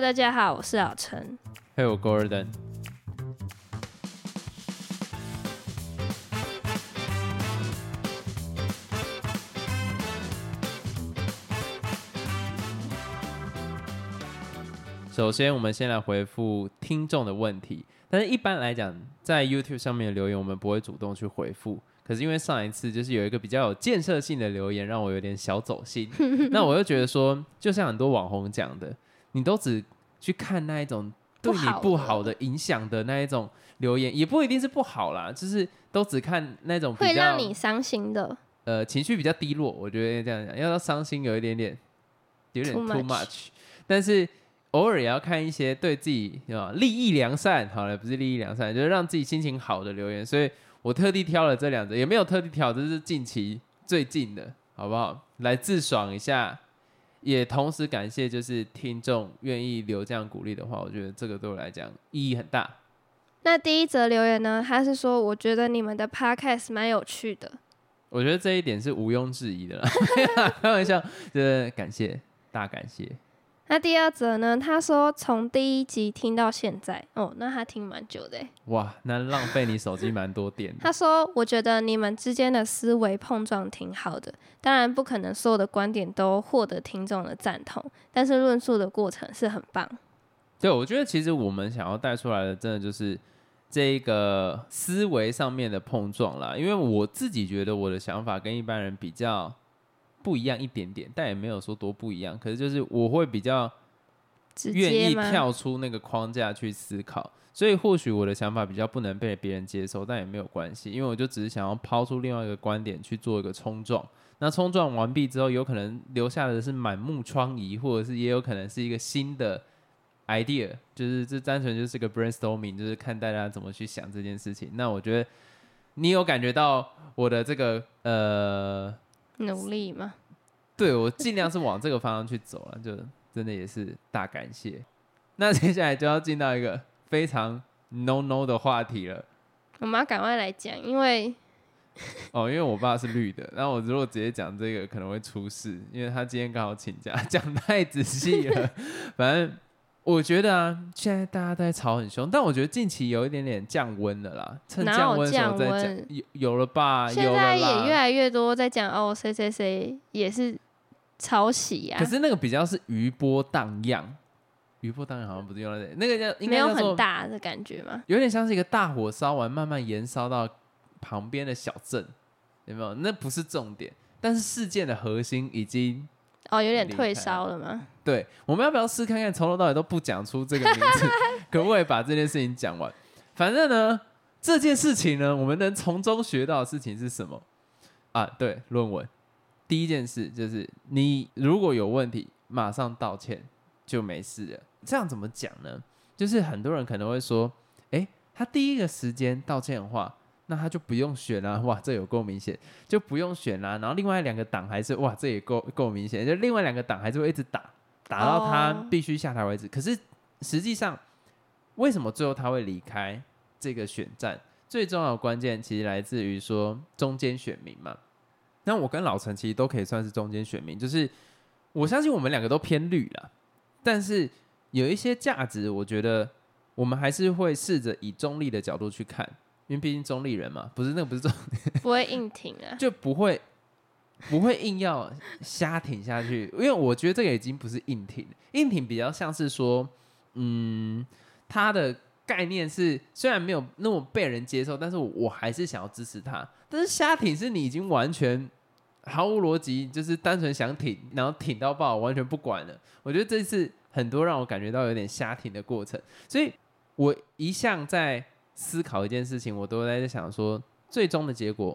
Hello，大家好，我是老陈。Hey，我 Gordon。首先，我们先来回复听众的问题。但是，一般来讲，在 YouTube 上面的留言，我们不会主动去回复。可是，因为上一次就是有一个比较有建设性的留言，让我有点小走心。那我又觉得说，就像很多网红讲的，你都只去看那一种对你不好的影响的那一种留言，也不一定是不好啦，就是都只看那种会让你伤心的，呃，情绪比较低落。我觉得这样讲，要到伤心有一点点，有点 too much。但是。偶尔也要看一些对自己啊利益良善，好了，不是利益良善，就是让自己心情好的留言。所以我特地挑了这两则，也没有特地挑，这是近期最近的，好不好？来自爽一下，也同时感谢就是听众愿意留这样鼓励的话，我觉得这个对我来讲意义很大。那第一则留言呢，他是说我觉得你们的 podcast 蛮有趣的，我觉得这一点是毋庸置疑的啦，开玩笑，就是感谢，大感谢。那第二则呢？他说从第一集听到现在，哦，那他听蛮久的。哇，那浪费你手机蛮多电。他说，我觉得你们之间的思维碰撞挺好的，当然不可能所有的观点都获得听众的赞同，但是论述的过程是很棒。对，我觉得其实我们想要带出来的，真的就是这个思维上面的碰撞啦。因为我自己觉得我的想法跟一般人比较。不一样一点点，但也没有说多不一样。可是就是我会比较愿意跳出那个框架去思考，所以或许我的想法比较不能被别人接受，但也没有关系，因为我就只是想要抛出另外一个观点去做一个冲撞。那冲撞完毕之后，有可能留下的是满目疮痍，或者是也有可能是一个新的 idea，就是这单纯就是个 brainstorming，就是看大家怎么去想这件事情。那我觉得你有感觉到我的这个呃。努力嘛？对我尽量是往这个方向去走了，就真的也是大感谢。那接下来就要进到一个非常 no no 的话题了。我们要赶快来讲，因为 哦，因为我爸是绿的，然后我如果直接讲这个可能会出事，因为他今天刚好请假，讲太仔细了，反正。我觉得啊，现在大家都在吵很凶，但我觉得近期有一点点降温了啦。趁降温的时候再讲，有有了吧？现在也越来越多在讲哦，谁谁谁也是抄袭啊。可是那个比较是余波荡漾，余波荡漾好像不是用在那个叫没有很大的感觉吗？有点像是一个大火烧完，慢慢延烧到旁边的小镇，有没有？那不是重点，但是事件的核心已经。哦，有点退烧了吗？对，我们要不要试看看，从头到尾都不讲出这个名字，可不可以把这件事情讲完？反正呢，这件事情呢，我们能从中学到的事情是什么啊？对，论文第一件事就是，你如果有问题，马上道歉就没事了。这样怎么讲呢？就是很多人可能会说，哎，他第一个时间道歉的话。那他就不用选啦，哇，这有够明显，就不用选啦。然后另外两个党还是哇，这也够够明显，就另外两个党还是会一直打，打到他必须下台为止。可是实际上，为什么最后他会离开这个选战？最重要的关键其实来自于说中间选民嘛。那我跟老陈其实都可以算是中间选民，就是我相信我们两个都偏绿了，但是有一些价值，我觉得我们还是会试着以中立的角度去看。因为毕竟中立人嘛，不是那个不是中，不会硬挺啊，就不会不会硬要瞎挺下去。因为我觉得这个已经不是硬挺，硬挺比较像是说，嗯，他的概念是虽然没有那么被人接受，但是我还是想要支持他。但是瞎挺是你已经完全毫无逻辑，就是单纯想挺，然后挺到爆，完全不管了。我觉得这次很多让我感觉到有点瞎挺的过程，所以我一向在。思考一件事情，我都在想说，最终的结果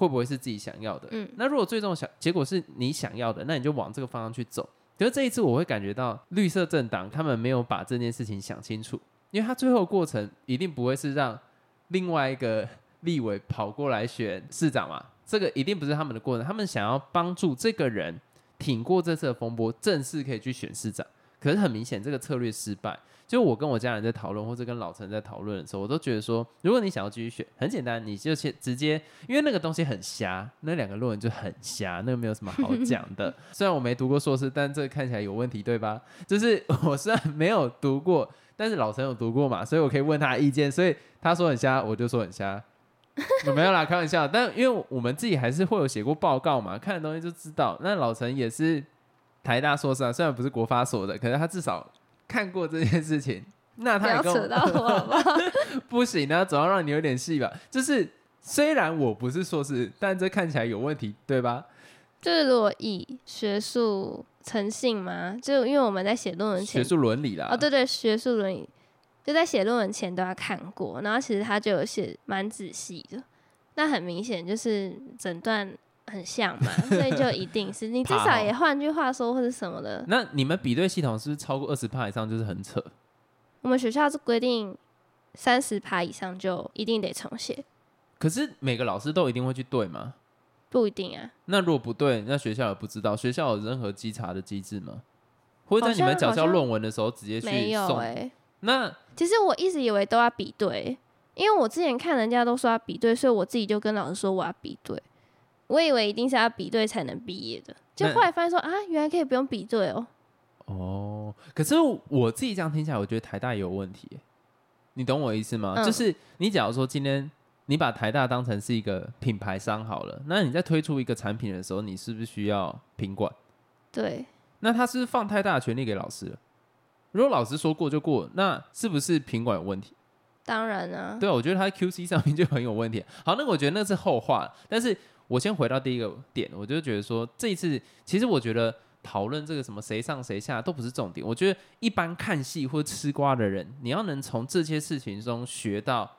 会不会是自己想要的？嗯，那如果最终想结果是你想要的，那你就往这个方向去走。可是这一次，我会感觉到绿色政党他们没有把这件事情想清楚，因为他最后过程一定不会是让另外一个立委跑过来选市长嘛？这个一定不是他们的过程，他们想要帮助这个人挺过这次的风波，正式可以去选市长。可是很明显这个策略失败。就我跟我家人在讨论，或者跟老陈在讨论的时候，我都觉得说，如果你想要继续选，很简单，你就先直接，因为那个东西很瞎，那两个论文就很瞎，那个没有什么好讲的。虽然我没读过硕士，但这看起来有问题，对吧？就是我虽然没有读过，但是老陈有读过嘛，所以我可以问他意见。所以他说很瞎，我就说很瞎。没有啦，开玩笑。但因为我们自己还是会有写过报告嘛，看的东西就知道。那老陈也是台大硕士啊，虽然不是国发所的，可是他至少。看过这件事情，那他也扯到我 不行呢，总要让你有点戏吧。就是虽然我不是硕士，但这看起来有问题，对吧？就是如果以学术诚信嘛，就因为我们在写论文前，学术伦理啦。哦，对对，学术伦理就在写论文前都要看过，然后其实他就有写蛮仔细的。那很明显就是诊断。很像嘛，所以就一定是 你至少也换句话说或者什么的。那你们比对系统是不是超过二十趴以上就是很扯？我们学校是规定三十趴以上就一定得重写。可是每个老师都一定会去对吗？不一定啊。那如果不对，那学校也不知道。学校有任何稽查的机制吗？会在你们缴交论文的时候直接去没有哎。那其实我一直以为都要比对，因为我之前看人家都说要比对，所以我自己就跟老师说我要比对。我以为一定是要比对才能毕业的，就后来发现说啊，原来可以不用比对哦。哦，可是我自己这样听起来，我觉得台大也有问题。你懂我意思吗？就是你假如说今天你把台大当成是一个品牌商好了，那你在推出一个产品的时候，你是不是需要品管？对。那他是放太大的权利给老师了。如果老师说过就过，那是不是品管有问题？当然啊。对啊，我觉得他 QC 上面就很有问题。好，那我觉得那是后话，但是。我先回到第一个点，我就觉得说这一次，其实我觉得讨论这个什么谁上谁下都不是重点。我觉得一般看戏或吃瓜的人，你要能从这些事情中学到，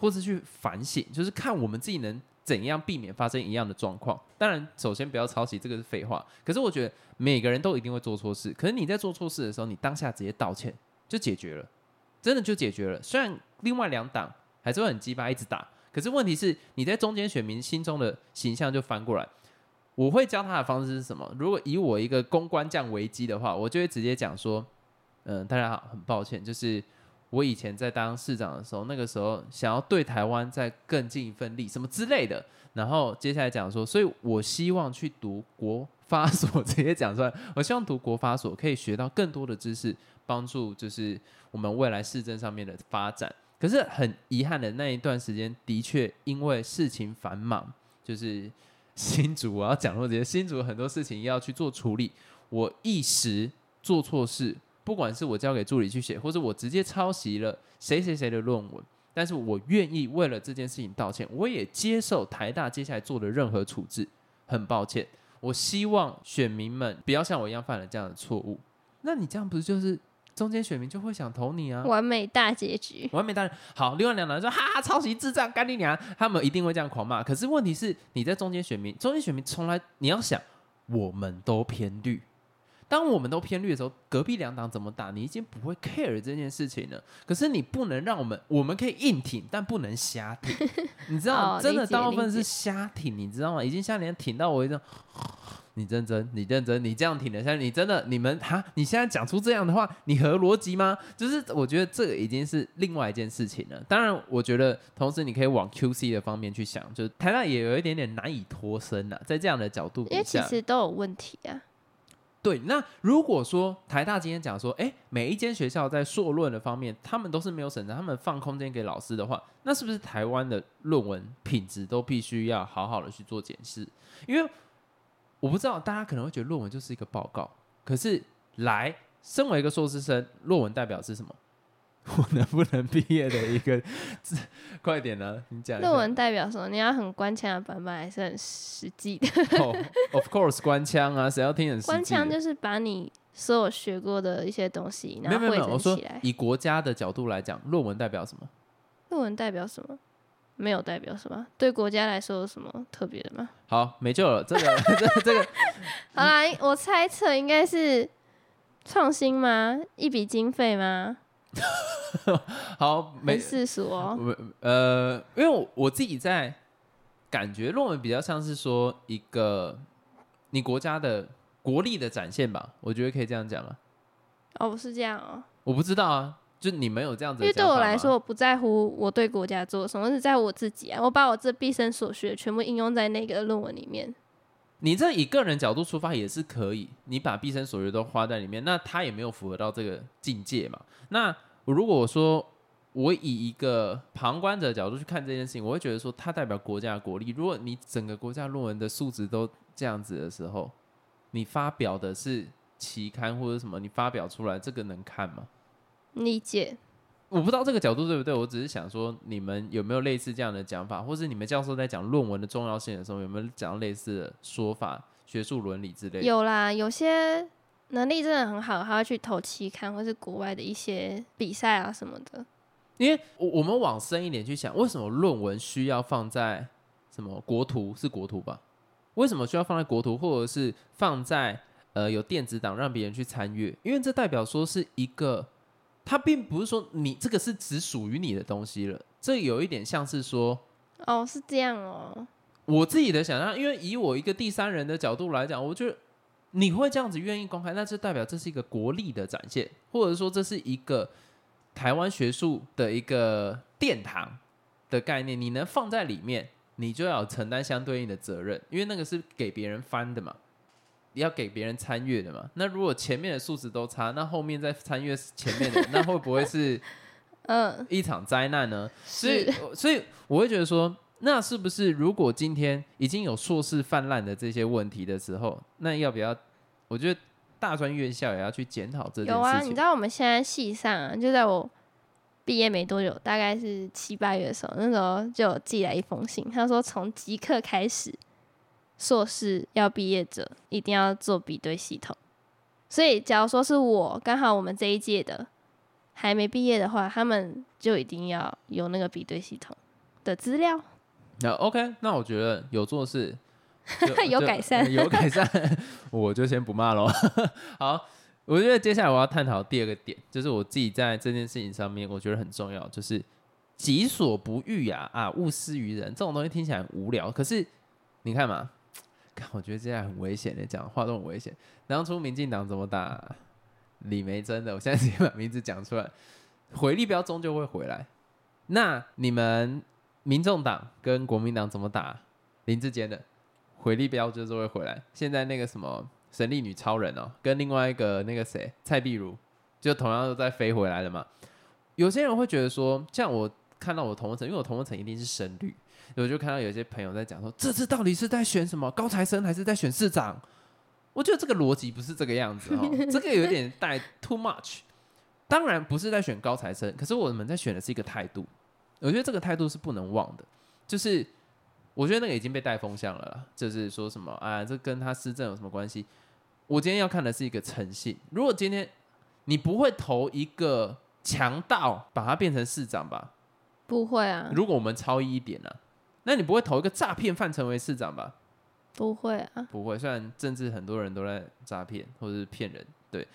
或是去反省，就是看我们自己能怎样避免发生一样的状况。当然，首先不要抄袭，这个是废话。可是我觉得每个人都一定会做错事，可是你在做错事的时候，你当下直接道歉就解决了，真的就解决了。虽然另外两党还是会很鸡巴一直打。可是问题是，你在中间选民心中的形象就翻过来。我会教他的方式是什么？如果以我一个公关降危机的话，我就会直接讲说：“嗯，大家好，很抱歉，就是我以前在当市长的时候，那个时候想要对台湾再更尽一份力，什么之类的。然后接下来讲说，所以我希望去读国发所，直接讲出来。我希望读国发所可以学到更多的知识，帮助就是我们未来市政上面的发展。”可是很遗憾的那一段时间，的确因为事情繁忙，就是新竹我要讲过这些新竹很多事情要去做处理，我一时做错事，不管是我交给助理去写，或者我直接抄袭了谁谁谁的论文，但是我愿意为了这件事情道歉，我也接受台大接下来做的任何处置，很抱歉，我希望选民们不要像我一样犯了这样的错误。那你这样不是就是？中间选民就会想投你啊！完美大结局，完美大好。另外两人说：“哈哈，抄袭智障，干你娘！”他们一定会这样狂骂。可是问题是，你在中间选民，中间选民从来你要想，我们都偏绿。当我们都偏绿的时候，隔壁两党怎么打，你已经不会 care 这件事情了。可是你不能让我们，我们可以硬挺，但不能瞎挺。你知道，真的大部分是瞎挺，你知道吗？已经像连挺到我一种。你认真，你认真，你这样挺的，现在你真的，你们哈，你现在讲出这样的话，你合逻辑吗？就是我觉得这个已经是另外一件事情了。当然，我觉得同时你可以往 QC 的方面去想，就是台大也有一点点难以脱身呐，在这样的角度，因为其实都有问题啊。对，那如果说台大今天讲说，哎，每一间学校在硕论的方面，他们都是没有审查，他们放空间给老师的话，那是不是台湾的论文品质都必须要好好的去做检视？因为我不知道大家可能会觉得论文就是一个报告，可是来身为一个硕士生，论文代表是什么？我能不能毕业的一个字？快点呢，你讲。论文代表什么？你要很官腔的版本，还是很实际的？Of course，官腔啊，谁要听很官腔？就是把你所有学过的一些东西，然后汇整起来。以国家的角度来讲，论文代表什么？论文代表什么？没有代表什么，对国家来说有什么特别的吗？好，没救了，这个这 这个。好啦，我猜测应该是创新吗？一笔经费吗？好，没世俗哦。呃，因为我我自己在感觉论文比较像是说一个你国家的国力的展现吧，我觉得可以这样讲了。哦，是这样哦。我不知道啊，就你们有这样子因为对我来说，我不在乎我对国家做什么，是在乎我自己啊。我把我这毕生所学全部应用在那个论文里面。你这以个人角度出发也是可以，你把毕生所学都花在里面，那他也没有符合到这个境界嘛。那如果我说我以一个旁观者角度去看这件事情，我会觉得说它代表国家的国力。如果你整个国家论文的素质都这样子的时候，你发表的是期刊或者什么，你发表出来这个能看吗？理解，我不知道这个角度对不对，我只是想说，你们有没有类似这样的讲法，或是你们教授在讲论文的重要性的时候，有没有讲类似的说法、学术伦理之类的？有啦，有些能力真的很好，他会去投期刊或是国外的一些比赛啊什么的。因为我我们往深一点去想，为什么论文需要放在什么国图是国图吧？为什么需要放在国图，或者是放在呃有电子档让别人去参阅？因为这代表说是一个，它并不是说你这个是只属于你的东西了，这有一点像是说哦，是这样哦。我自己的想象，因为以我一个第三人的角度来讲，我觉得你会这样子愿意公开，那就代表这是一个国力的展现，或者说这是一个台湾学术的一个殿堂的概念，你能放在里面，你就要承担相对应的责任，因为那个是给别人翻的嘛，你要给别人参阅的嘛。那如果前面的素质都差，那后面再参阅前面的，那会不会是 嗯，一场灾难呢？所以，所以我会觉得说，那是不是如果今天已经有硕士泛滥的这些问题的时候，那要不要？我觉得大专院校也要去检讨这件有啊。你知道我们现在系上啊，就在我毕业没多久，大概是七八月的时候，那时候就寄来一封信，他说从即刻开始，硕士要毕业者一定要做比对系统。所以，假如说是我刚好我们这一届的还没毕业的话，他们就一定要有那个比对系统的资料。那 OK，那我觉得有做事 有改善呃 有改善，我就先不骂喽。好，我觉得接下来我要探讨第二个点，就是我自己在这件事情上面，我觉得很重要，就是己所不欲啊啊，勿施于人。这种东西听起来很无聊，可是你看嘛，看我觉得这样很危险的，讲话都很危险。当初民进党怎么打李梅珍的，我现在直接把名字讲出来，回力标终究会回来。那你们民众党跟国民党怎么打林志坚的？回力标就是会回来。现在那个什么神力女超人哦，跟另外一个那个谁蔡碧如，就同样都在飞回来了嘛。有些人会觉得说，像我看到我同温层，因为我同温层一定是深绿，我就看到有些朋友在讲说，这次到底是在选什么高材生还是在选市长？我觉得这个逻辑不是这个样子哦，这个有点带 too much。当然不是在选高材生，可是我们在选的是一个态度。我觉得这个态度是不能忘的，就是我觉得那个已经被带风向了啦，就是说什么啊，这跟他施政有什么关系？我今天要看的是一个诚信。如果今天你不会投一个强盗，把他变成市长吧？不会啊，如果我们超一一点呢、那你不会投一个诈骗犯成为市长吧？不会啊，不会，虽然政治很多人都在诈骗或者是骗人，对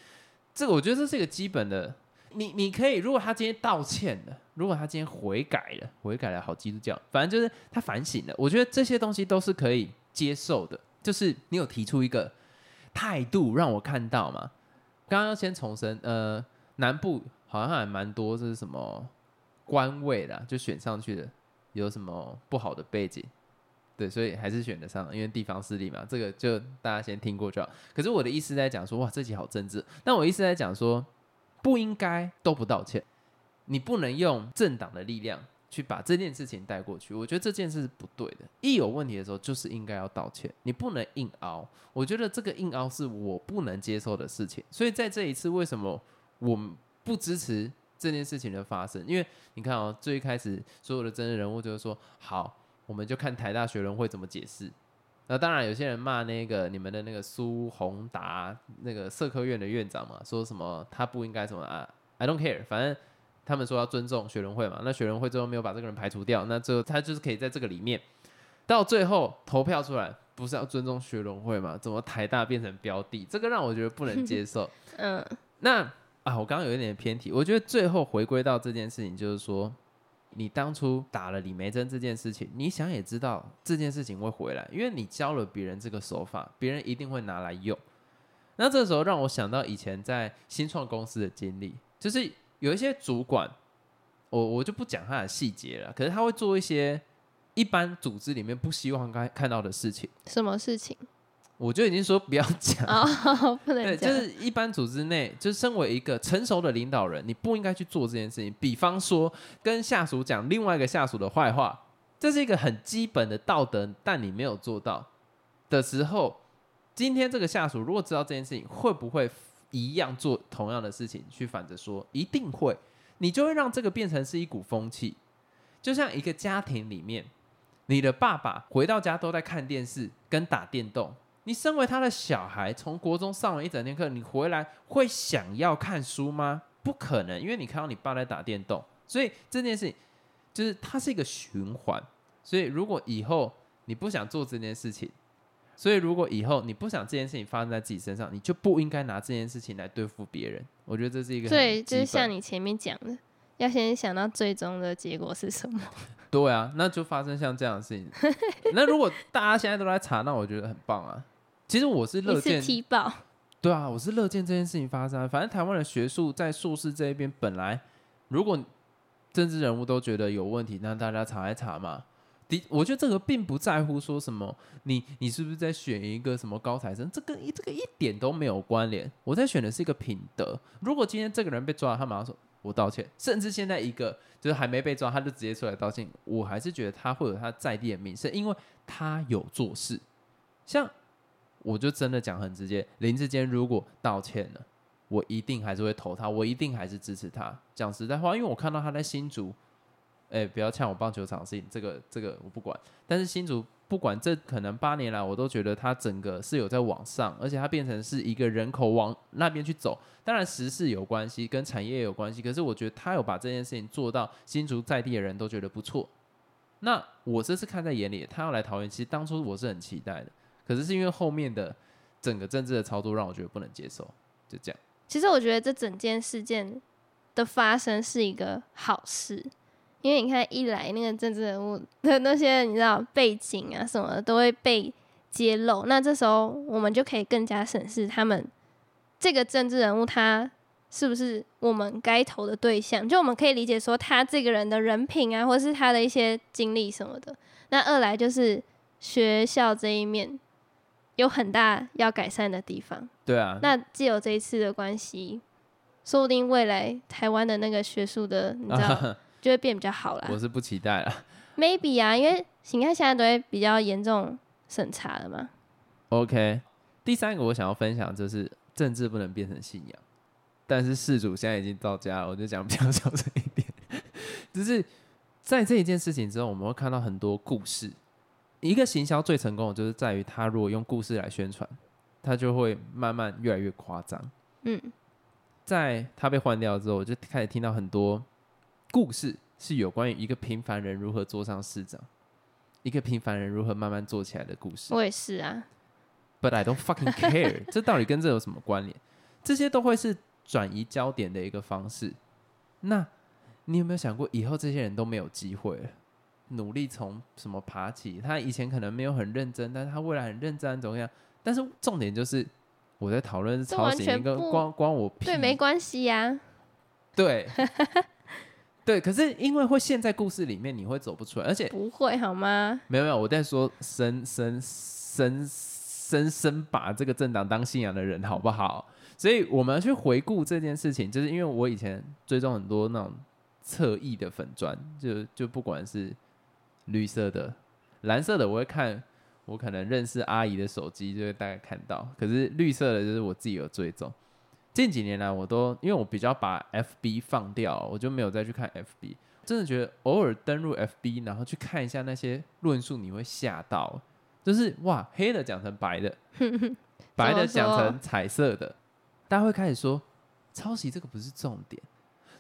这个我觉得这是一个基本的。你你可以，如果他今天道歉了，如果他今天悔改了，悔改了，好基督教，反正就是他反省了，我觉得这些东西都是可以接受的。就是你有提出一个态度让我看到嘛。刚刚先重申，呃，南部好像还蛮多，这是什么官位啦，就选上去的，有什么不好的背景，对，所以还是选得上，因为地方势力嘛，这个就大家先听过就好。可是我的意思在讲说，哇，这集好政治。但我意思在讲说，不应该都不道歉，你不能用政党的力量去把这件事情带过去。我觉得这件事是不对的。一有问题的时候，就是应该要道歉，你不能硬凹。我觉得这个硬凹是我不能接受的事情。所以在这一次，为什么我不支持这件事情的发生？因为你看哦，最开始所有的真人人物就是说，好，我们就看台大学人会怎么解释。那当然，有些人骂那个你们的那个苏宏达那个社科院的院长嘛，说什么他不应该什么啊，I don't care，反正他们说要尊重学人会嘛。那学人会最后没有把这个人排除掉，那最后他就是可以在这个里面，到最后投票出来，不是要尊重学人会嘛？怎么台大变成标的？这个让我觉得不能接受。嗯，那啊，我刚刚有一点偏题，我觉得最后回归到这件事情，就是说，你当初打了李梅珍这件事情，你想也知道这件事情会回来，因为你教了别人这个手法，别人一定会拿来用。那这时候让我想到以前在新创公司的经历，就是有一些主管，我我就不讲他的细节了，可是他会做一些一般组织里面不希望看看到的事情。什么事情？我就已经说不要讲，哦，不能对，就是一般组织内，就是身为一个成熟的领导人，你不应该去做这件事情。比方说，跟下属讲另外一个下属的坏话，这是一个很基本的道德，但你没有做到的时候，今天这个下属如果知道这件事情，会不会一样做同样的事情？去反着说，一定会，你就会让这个变成是一股风气。就像一个家庭里面，你的爸爸回到家都在看电视跟打电动。你身为他的小孩，从国中上完一整天课，你回来会想要看书吗？不可能，因为你看到你爸在打电动，所以这件事情就是它是一个循环。所以如果以后你不想做这件事情，所以如果以后你不想这件事情发生在自己身上，你就不应该拿这件事情来对付别人。我觉得这是一个对，就是像你前面讲的，要先想到最终的结果是什么。对啊，那就发生像这样的事情。那如果大家现在都在查，那我觉得很棒啊。其实我是乐见踢爆，对啊，我是乐见这件事情发生啊。反正台湾的学术在硕士这一边，本来如果政治人物都觉得有问题，那大家查一查嘛。的，我觉得这个并不在乎说什么，你你是不是在选一个什么高材生，这个一这个一点都没有关联。我在选的是一个品德。如果今天这个人被抓了，他马上说我道歉，甚至现在一个就是还没被抓，他就直接出来道歉，我还是觉得他会有他在地的名声，因为他有做事。像我就真的讲很直接，林志坚如果道歉了，我一定还是会投他，我一定还是支持他。讲实在话，因为我看到他在新竹，哎、不要呛我棒球场的事情，这个 这个我不管。但是新竹不管这可能八年来，我都觉得他整个是有在往上，而且它变成是一个人口往那边去走。当然时事有关系，跟产业有关系，可是我觉得他有把这件事情做到新竹在地的人都觉得不错。那我这次看在眼里，他要来桃园，其实当初我是很期待的。可是是因为后面的整个政治的操作让我觉得不能接受，就这样。其实我觉得这整件事件的发生是一个好事，因为你看，一来那个政治人物的那些你知道背景啊什么的都会被揭露，那这时候我们就可以更加审视他们这个政治人物他是不是我们该投的对象，就我们可以理解说他这个人的人品啊，或是他的一些经历什么的。那二来就是学校这一面有很大要改善的地方。对啊，那既有这一次的关系，说不定未来台湾的那个学术的，你知道，就会变比较好啦。我是不期待了。Maybe 啊，因为你看现在都会比较严重审查了嘛。OK，第三个我想要分享就是政治不能变成信仰，但是事主现在已经到家了，我就讲比较小声一点。就是在这一件事情之后，我们会看到很多故事。一个行销最成功的就是在于，他如果用故事来宣传，他就会慢慢越来越夸张。嗯，在他被换掉之后，我就开始听到很多故事，是有关于一个平凡人如何做上市长，一个平凡人如何慢慢做起来的故事。我也是啊。But I don't fucking care，这到底跟这有什么关联？这些都会是转移焦点的一个方式。那你有没有想过，以后这些人都没有机会了？努力从什么爬起？他以前可能没有很认真，但是他未来很认真，怎么样？但是重点就是我在讨论是抄袭，一个全不关关我屁对，没关系呀、对 对，可是因为会陷在故事里面，你会走不出来，而且不会好吗？没有没有，我在说深深深深深把这个政党当信仰的人，好不好？所以我们要去回顾这件事情，就是因为我以前追踪很多那种侧翼的粉砖，就就不管是绿色的、蓝色的，我会看，我可能认识阿姨的手机就会大概看到，可是绿色的就是我自己有追踪。近几年来，我都因为我比较把 FB 放掉，我就没有再去看 FB。真的觉得偶尔登入 FB，然后去看一下那些论述，你会吓到，就是哇，黑的讲成白的，白的讲成彩色的，大家会开始说抄袭这个不是重点，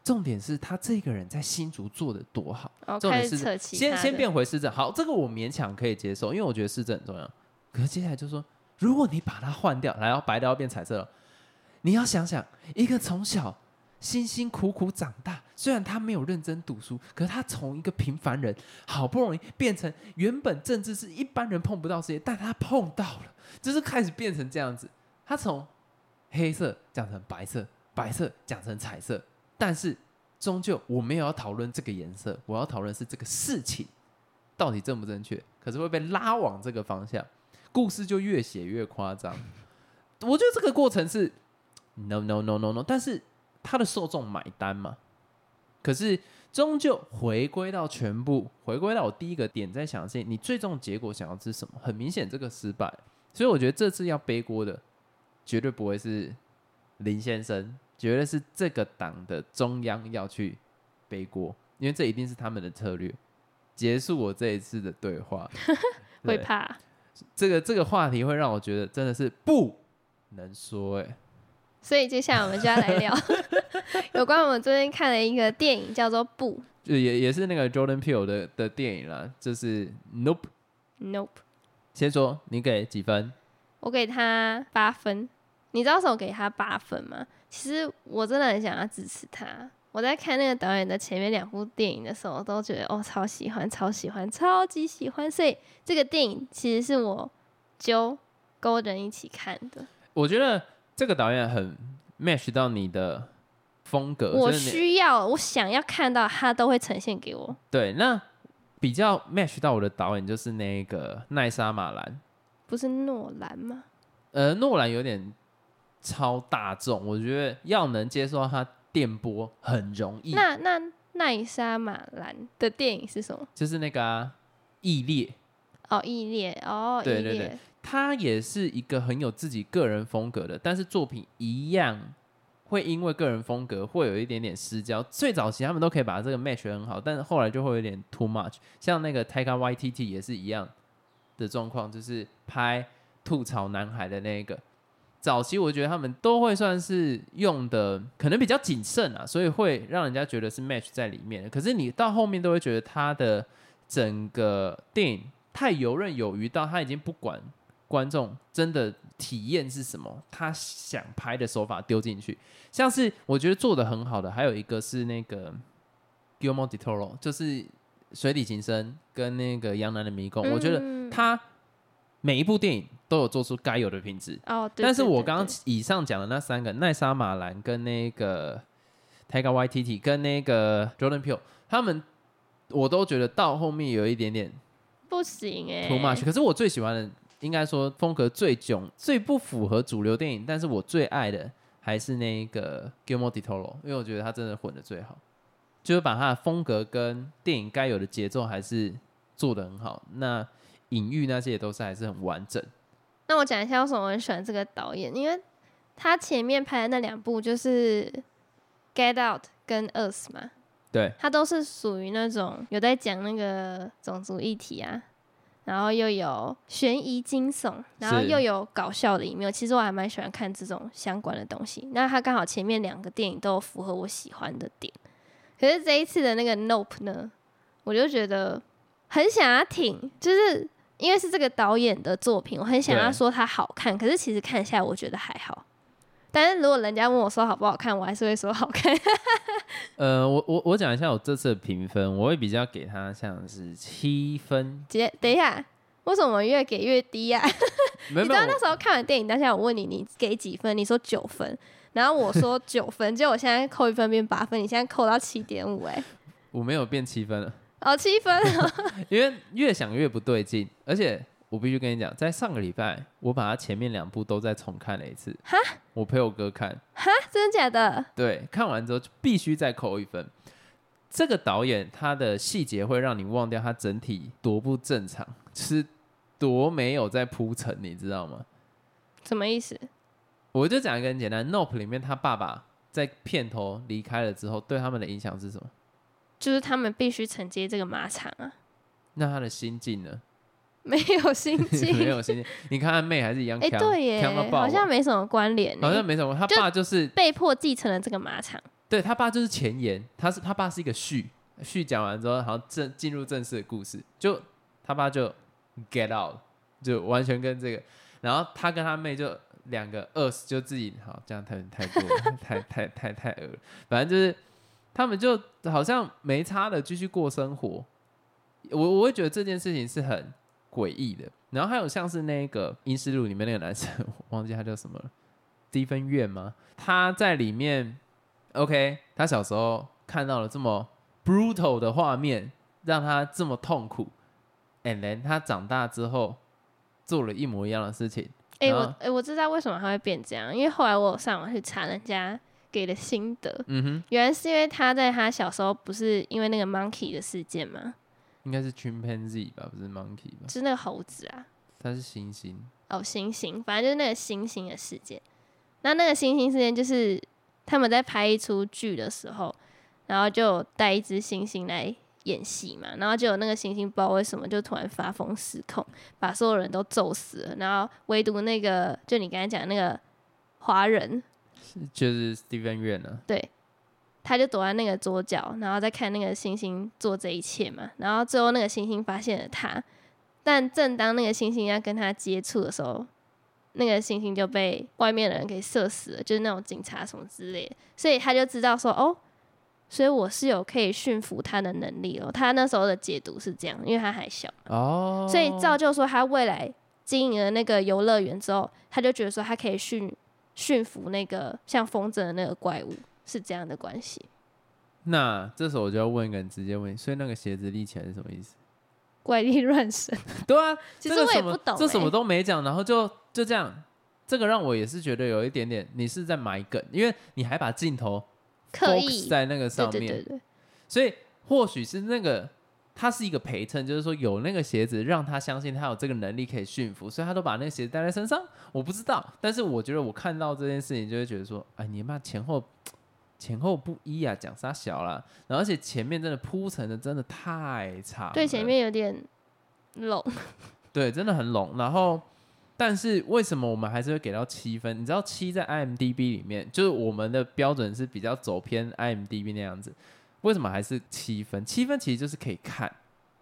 重点是他这个人在新竹做的多好。哦，重点是先先变回市政，好，这个我勉强可以接受，因为我觉得市政很重要。可是接下来就说，如果你把它换掉，然后白的要变彩色了，你要想想，一个从小辛辛苦苦长大，虽然他没有认真读书，可是他从一个平凡人，好不容易变成原本政治是一般人碰不到事情，但他碰到了，就是开始变成这样子。他从黑色讲成白色，白色讲成彩色，但是终究我没有要讨论这个颜色，我要讨论是这个事情到底正不正确，可是会被拉往这个方向，故事就越写越夸张。我觉得这个过程是 no no no no no，但是他的受众买单嘛，可是终究回归到全部，回归到我第一个点，在想是你最终结果想要是什么？很明显这个失败，所以我觉得这次要背锅的绝对不会是林先生，绝对是这个党的中央要去背锅，因为这一定是他们的策略。结束我这一次的对话，会怕。这个这个话题会让我觉得真的是不能说哎、所以接下来我们就要来聊 有关我们最近看了一个电影，叫做《不就也也是那个 Jordan Peele 的的电影啦，就是 Nope。Nope》。先说你给几分？我给他八分。你知道为什么我给他八分吗？其实我真的很想要支持他。我在看那个导演的前面两部电影的时候，我都觉得哦，超喜欢，超喜欢，超级喜欢。所以这个电影其实是我揪勾人一起看的。我觉得这个导演很 match 到你的风格，我需要，我想要看到他都会呈现给我。对那比较 match 到我的导演就是那个奈莎马兰，不是诺兰吗？呃，诺兰有点超大众，我觉得要能接受到他电波很容易，那那奈莎马兰的电影是什么？就是那个啊异烈，哦，异烈哦，异对对对，他也是一个很有自己个人风格的，但是作品一样会因为个人风格会有一点点失焦。最早期他们都可以把这个 match 很好，但是后来就会有点 too much。像那个 Taika YTT 也是一样的状况，就是拍吐槽男孩的那个。早期我觉得他们都会算是用的可能比较谨慎啊，所以会让人家觉得是 match 在里面。可是你到后面都会觉得他的整个电影太游刃有余，到他已经不管观众真的体验是什么，他想拍的手法丢进去。像是我觉得做的很好的，还有一个是那个 Guillermo del Toro，就是《水底情深》跟那个《杨澜的迷宫》，我觉得嗯他每一部电影都有做出该有的品质。哦，对但是我刚刚以上讲的那三个，奈莎马兰跟那个 Taika Waititi 跟那个 Jordan Peele，他们我都觉得到后面有一点点不行哎、too much。可是我最喜欢的，应该说风格最囧、最不符合主流电影，但是我最爱的还是那个 Guillermo del Toro，因为我觉得他真的混的最好，就是把他的风格跟电影该有的节奏还是做的很好。那隐喻那些也都是还是很完整。那我讲一下为什么我很喜欢这个导演，因为他前面拍的那两部就是《Get Out》跟《Us》嘛，对，他都是属于那种有在讲那个种族议题啊，然后又有悬疑惊悚，然后又有搞笑的一面。其实我还蛮喜欢看这种相关的东西。那他刚好前面两个电影都有符合我喜欢的点，可是这一次的那个《Nope》呢，我就觉得很想要挺，就是因为是这个导演的作品，我很想要说它好看，可是其实看下来我觉得还好。但是如果人家问我说好不好看，我还是会说好看。呃，我我我讲一下我这次的评分，我会比较给他像是七分，姐，等一下，为什么越给越低呀、没有没有你知道那时候看完电影当下，我问你你给几分，你说九分，然后我说九分，结果我现在扣一分变八分，你现在扣到七点五，哎，我没有变七分了，哦七分，因为越想越不对劲，而且我必须跟你讲，在上个礼拜我把他前面两部都再重看了一次，哈，我陪我哥看，哈真的假的？对，看完之后就必须再扣一分。这个导演他的细节会让你忘掉他整体多不正常，是多没有在铺陈，你知道吗？什么意思？我就讲一个很简单，《Nope》里面他爸爸在片头离开了之后，对他们的影响是什么？就是他们必须承接这个马场啊，那他的心境呢？没有心 境，没有心境。你看他妹还是一样哎、强，对耶好像啊没什么关联，好像没什么。他爸就是被迫继承了这个马场。对他爸就是前言，他是他爸是一个序，序讲完之后，好像正进入正式的故事，就他爸就 get out，就完全跟这个，然后他跟他妹就两个 us 就自己好，这样太太多了，太太太太恶了，反正就是他们就好像没差的继续过生活。我我会觉得这件事情是很诡异的。然后还有像是那个《阴尸路》里面那个男生，我忘记他叫什么了，Stephen 院吗？他在里面，OK，他小时候看到了这么 brutal 的画面，让他这么痛苦，and then 他长大之后做了一模一样的事情。我哎、我知道为什么他会变这样，因为后来我有上网去查人家给的心得，嗯哼，原来是因为他在他小时候不是因为那个 monkey 的事件吗？应该是 chimpanzee 吧，不是 monkey 吧？就是那个猴子啊，它是猩猩。哦，猩猩，反正就是那个猩猩的事件。那那个猩猩事件就是他们在拍一出剧的时候，然后就带一只猩猩来演戏嘛，然后就有那个猩猩不知道为什么就突然发疯失控，把所有人都揍死了，然后唯独那个就你刚才讲的那个华人，就是 Stephen 院呢、对，他就躲在那个桌角，然后再看那个星星做这一切嘛。然后最后那个星星发现了他，但正当那个星星要跟他接触的时候，那个星星就被外面的人给射死了，就是那种警察什么之类的。所以他就知道说，哦，所以我是有可以驯服他的能力哦。他那时候的解读是这样，因为他还小，哦，所以造就说他未来经营了那个游乐园之后，他就觉得说他可以驯驯服那个像风筝的那个怪物，是这样的关系。那这时候我就要问一个人直接问，所以那个鞋子立起来是什么意思？怪力乱神，对啊，其实我也不懂、欸，这什么都没讲，然后就就这样，这个让我也是觉得有一点点你是在埋梗，因为你还把镜头刻意在那个上面，对对对，所以或许是那个它是一个陪衬，就是说有那个鞋子让他相信他有这个能力可以驯服，所以他都把那个鞋子带在身上。我不知道，但是我觉得我看到这件事情就会觉得说，哎，你妈前后 前后不一啊，讲啥小啦，然后而且前面真的铺陈的真的太差了，对前面有点拢，对，真的很拢。然后，但是为什么我们还是会给到七分？你知道七在 IMDB 里面，就是我们的标准是比较走偏 IMDB 那样子，为什么还是七分？七分其实就是可以看。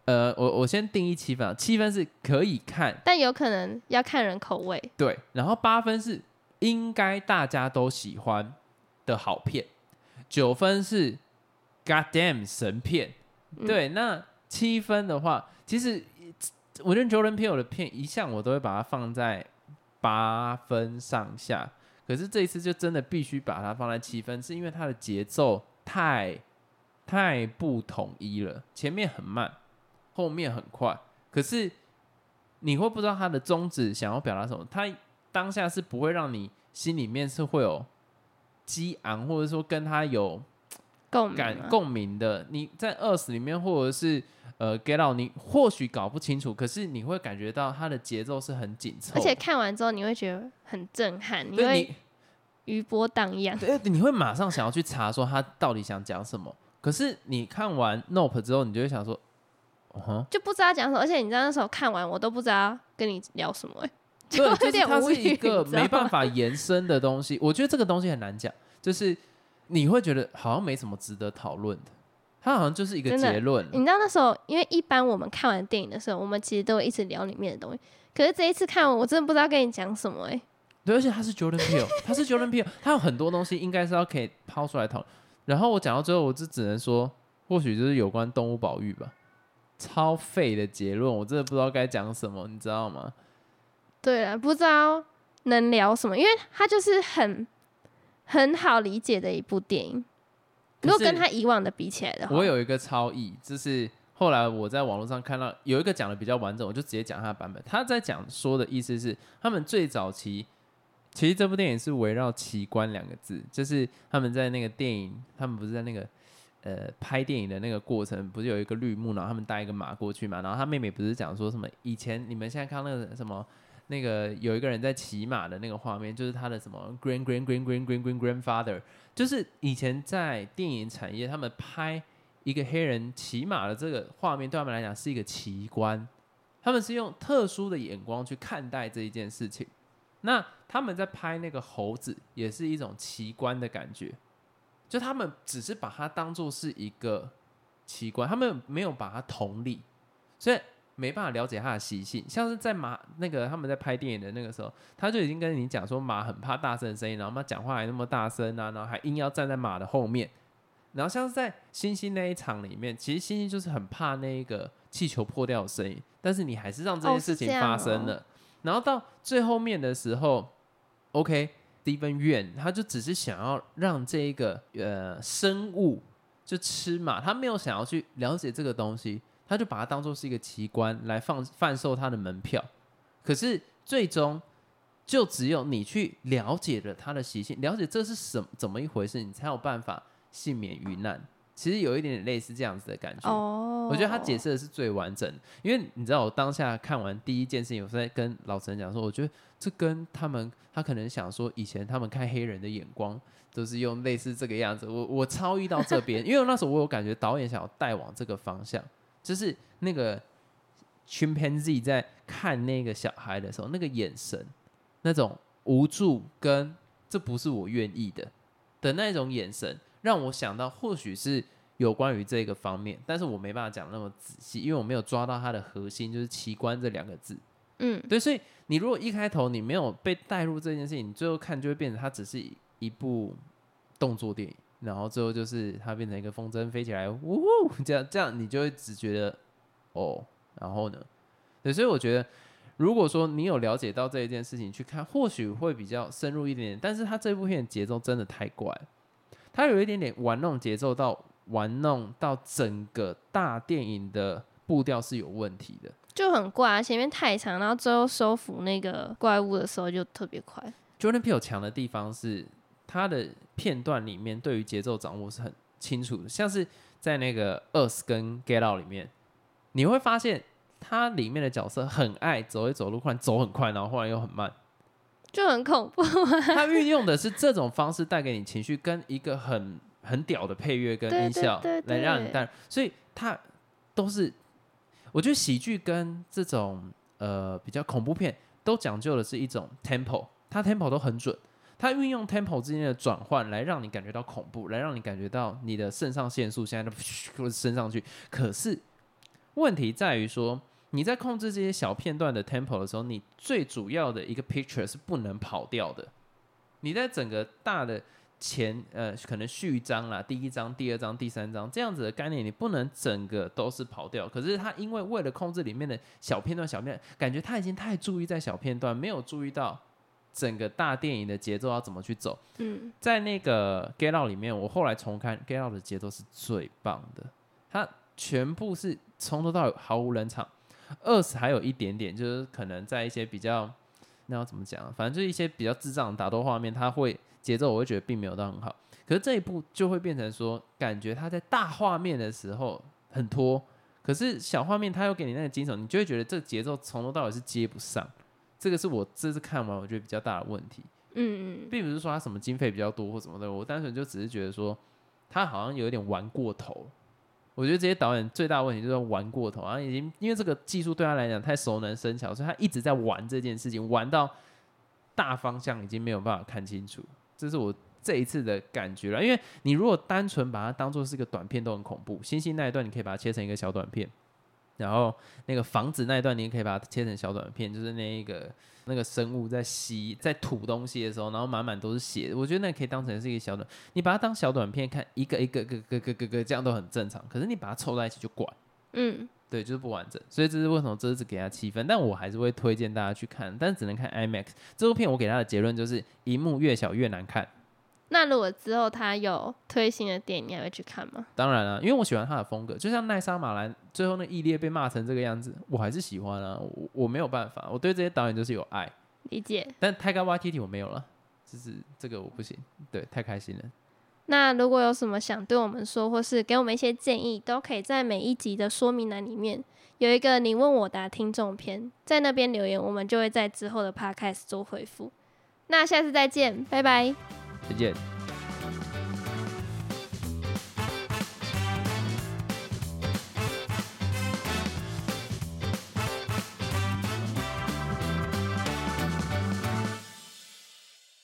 呃，我我先定义七分啊，七分是可以看，但有可能要看人口味。对，然后八分是应该大家都喜欢的好片，九分是 God damn 神片，嗯对，那七分的话，其实我觉得 Jordan Peele 的片一向我都会把它放在八分上下，可是这一次就真的必须把它放在七分，是因为它的节奏太太不统一了，前面很慢，后面很快，可是你会不知道他的宗旨想要表达什么，他当下是不会让你心里面是会有激昂，或者说跟他有共感共鸣的。你在二十里面，或者是呃 get out，你或许搞不清楚，可是你会感觉到他的节奏是很紧凑，而且看完之后你会觉得很震撼，你会余波荡漾。对你会马上想要去查说他到底想讲什么。可是你看完 Nope 之后，你就会想说，哦哼，就不知道讲什么，而且你知道那时候看完我都不知道跟你聊什么、欸，就对，有就是它点无语，是一个没办法延伸的东西。我觉得这个东西很难讲，就是你会觉得好像没什么值得讨论的，它好像就是一个结论。你知道那时候，因为一般我们看完电影的时候，我们其实都会一直聊里面的东西。可是这一次看完，我真的不知道跟你讲什么哎、对，而且他是 Jordan Peele，他是 Jordan Peele，他有很多东西应该是要可以抛出来讨论。然后我讲到最后，我就只能说，或许就是有关动物保育吧，超废的结论，我真的不知道该讲什么，你知道吗？对啊，不知道能聊什么，因为它就是很很好理解的一部电影。如果跟他以往的比起来的话，我有一个超意，就是后来我在网络上看到有一个讲的比较完整，我就直接讲他的版本。他在讲说的意思是，他们最早期其实这部电影是围绕奇观两个字，就是他们在那个电影，他们不是在那个呃拍电影的那个过程，不是有一个绿幕，然后他们带一个马过去嘛，然后他妹妹不是讲说什么以前你们现在看那个什么。那个有一个人在骑马的那个画面，就是他的什么 grand grand grand grand grand grand grandfather，就是以前在电影产业，他们拍一个黑人骑马的这个画面，对他们来讲是一个奇观，他们是用特殊的眼光去看待这一件事情。那他们在拍那个猴子，也是一种奇观的感觉，就他们只是把它当做是一个奇观，他们没有把它同理，所以没办法了解它的习性。像是在马那个他们在拍电影的那个时候，他就已经跟你讲说马很怕大声的声音，然后马讲话还那么大声啊，然后还硬要站在马的后面。然后像是在星星那一场里面，其实星星就是很怕那一个气球破掉的声音，但是你还是让这件哦事情发生了。然后到最后面的时候，OK，Steven Yuan，他就只是想要让这一个呃生物就吃嘛，他没有想要去了解这个东西，他就把它当做是一个奇观来放贩售他的门票。可是最终，就只有你去了解了它的习性，了解这是什怎么一回事，你才有办法幸免于难。其实有一点点类似这样子的感觉。哦，我觉得他解释的是最完整的，因为你知道，我当下看完第一件事情，我在跟老陈讲说，我觉得这跟他们他可能想说，以前他们看黑人的眼光都是用类似这个样子。我我超遇到这边，因为那时候我有感觉导演想要带往这个方向，就是那个 chimpanzee 在看那个小孩的时候，那个眼神，那种无助跟这不是我愿意的的那种眼神。让我想到，或许是有关于这个方面，但是我没办法讲那么仔细，因为我没有抓到它的核心，就是“奇观”这两个字。嗯，对，所以你如果一开头你没有被带入这件事情，你最后看就会变成它只是一部动作电影，然后最后就是它变成一个风筝飞起来，呜，这样这样你就会只觉得哦，然后呢？对，所以我觉得，如果说你有了解到这一件事情去看，或许会比较深入一点点，但是它这部片节奏真的太怪。它有一点点玩弄节奏，到玩弄到整个大电影的步调是有问题的，就很怪。啊前面太长，然后最后收服那个怪物的时候就特别快。Jordan Peele 强的地方是，他的片段里面对于节奏掌握是很清楚的，像是在那个《Us》跟《Get Out》里面，你会发现它里面的角色很爱走一走路，快走很快，然后忽然又很慢。就很恐怖。他运用的是这种方式带给你情绪，跟一个很很屌的配乐跟音效来让你带，所以他都是我觉得喜剧跟这种呃比较恐怖片都讲究的是一种 tempo，它 tempo 都很准，它运用 tempo 之间的转换来让你感觉到恐怖，来让你感觉到你的肾上腺素现在都 升上去。可是问题在于说。你在控制这些小片段的 tempo 的时候，你最主要的一个 picture 是不能跑掉的。你在整个大的前呃，可能序章啦，第一章、第二章、第三章这样子的概念，你不能整个都是跑掉。可是他因为为了控制里面的小片段、小片，感觉他已经太注意在小片段，没有注意到整个大电影的节奏要怎么去走。嗯，在那个 Get Out 里面，我后来重看 Get Out 的节奏是最棒的，它全部是从头到尾毫无冷场。二十还有一点点，就是可能在一些比较，那要怎么讲？反正就是一些比较智障的打斗画面，它会节奏，我会觉得并没有到很好。可是这一部就会变成说，感觉它在大画面的时候很拖，可是小画面它又给你那个惊悚，你就会觉得这个节奏从头到尾是接不上。这个是我这次看完我觉得比较大的问题。嗯嗯，并不是说他什么经费比较多或什么的，我单纯就只是觉得说，他好像有一点玩过头。我觉得这些导演最大的问题就是玩过头，啊已经因为这个技术对他来讲太熟能生巧，所以他一直在玩这件事情，玩到大方向已经没有办法看清楚。这是我这一次的感觉了。因为你如果单纯把它当做是一个短片，都很恐怖。星星那一段你可以把它切成一个小短片，然后那个房子那一段你也可以把它切成小短片，就是那一个。那个生物在吸、在吐东西的时候，然后满满都是血。我觉得那可以当成是一个小短，你把它当小短片看，一个一个、个、个、个、个、个，这样都很正常。可是你把它凑在一起就怪，嗯，对，就是不完整。所以这是为什么这次给他七分，但我还是会推荐大家去看，但是只能看 IMAX。这部片我给他的结论就是，荧幕越小越难看。那如果之后他有推新的电影，你还会去看吗？当然了，因为我喜欢他的风格，就像奈莎马兰最后那异列被骂成这个样子，我还是喜欢啊。我我没有办法，我对这些导演就是有爱。理解。但泰戈瓦 T T 我没有了，就是这个我不行。对，太开心了。那如果有什么想对我们说，或是给我们一些建议，都可以在每一集的说明栏里面有一个你问我答听众篇，在那边留言，我们就会在之后的 Podcast 做回复。那下次再见，拜拜。再见。